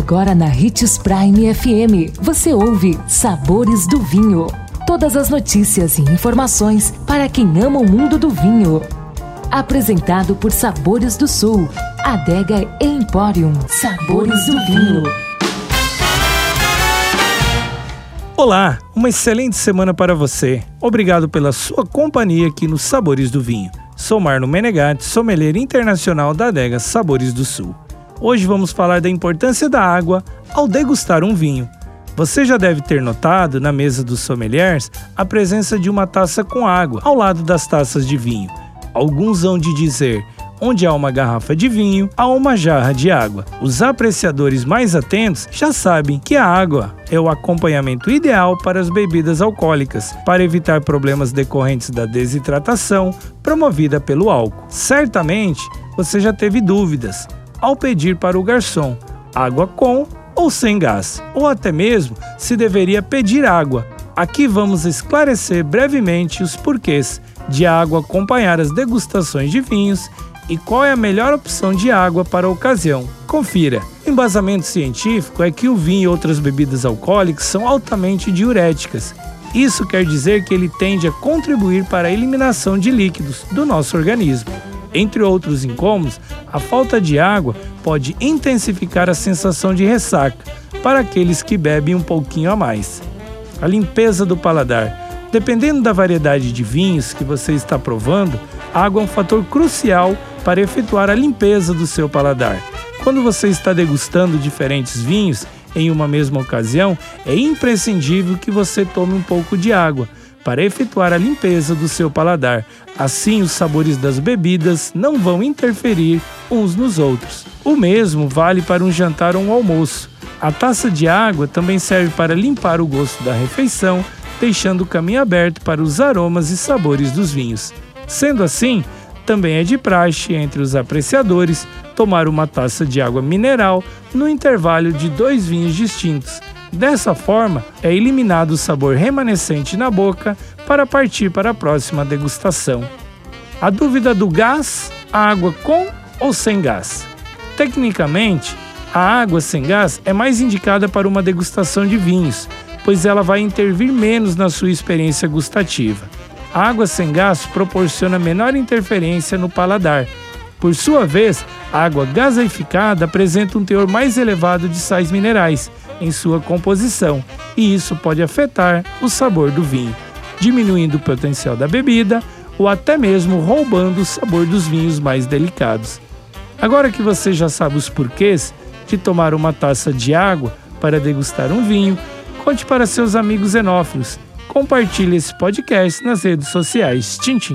Agora na Ritz Prime FM, você ouve Sabores do Vinho. Todas as notícias e informações para quem ama o mundo do vinho. Apresentado por Sabores do Sul, Adega Emporium. Sabores do Vinho. Olá, uma excelente semana para você. Obrigado pela sua companhia aqui nos Sabores do Vinho. Sou Marno Menegatti, sommelier internacional da adega Sabores do Sul. Hoje vamos falar da importância da água ao degustar um vinho. Você já deve ter notado na mesa dos sommeliers a presença de uma taça com água ao lado das taças de vinho. Alguns hão de dizer onde há uma garrafa de vinho, há uma jarra de água. Os apreciadores mais atentos já sabem que a água é o acompanhamento ideal para as bebidas alcoólicas, para evitar problemas decorrentes da desidratação promovida pelo álcool. Certamente você já teve dúvidas ao pedir para o garçom água com ou sem gás, ou até mesmo se deveria pedir água. Aqui vamos esclarecer brevemente os porquês de água acompanhar as degustações de vinhos e qual é a melhor opção de água para a ocasião. Confira. O embasamento científico é que o vinho e outras bebidas alcoólicas são altamente diuréticas. Isso quer dizer que ele tende a contribuir para a eliminação de líquidos do nosso organismo. Entre outros incômodos, a falta de água pode intensificar a sensação de ressaca para aqueles que bebem um pouquinho a mais. A limpeza do paladar. Dependendo da variedade de vinhos que você está provando, a água é um fator crucial para efetuar a limpeza do seu paladar. Quando você está degustando diferentes vinhos em uma mesma ocasião, é imprescindível que você tome um pouco de água para efetuar a limpeza do seu paladar. Assim, os sabores das bebidas não vão interferir uns nos outros. O mesmo vale para um jantar ou um almoço. A taça de água também serve para limpar o gosto da refeição, deixando o caminho aberto para os aromas e sabores dos vinhos. Sendo assim, também é de praxe entre os apreciadores tomar uma taça de água mineral no intervalo de dois vinhos distintos Dessa forma, é eliminado o sabor remanescente na boca para partir para a próxima degustação. A dúvida do gás, água com ou sem gás. Tecnicamente, a água sem gás é mais indicada para uma degustação de vinhos, pois ela vai intervir menos na sua experiência gustativa. A água sem gás proporciona menor interferência no paladar. Por sua vez, a água gaseificada apresenta um teor mais elevado de sais minerais, em sua composição, e isso pode afetar o sabor do vinho, diminuindo o potencial da bebida ou até mesmo roubando o sabor dos vinhos mais delicados. Agora que você já sabe os porquês de tomar uma taça de água para degustar um vinho, conte para seus amigos enófilos. Compartilhe esse podcast nas redes sociais. Tchim, tchim.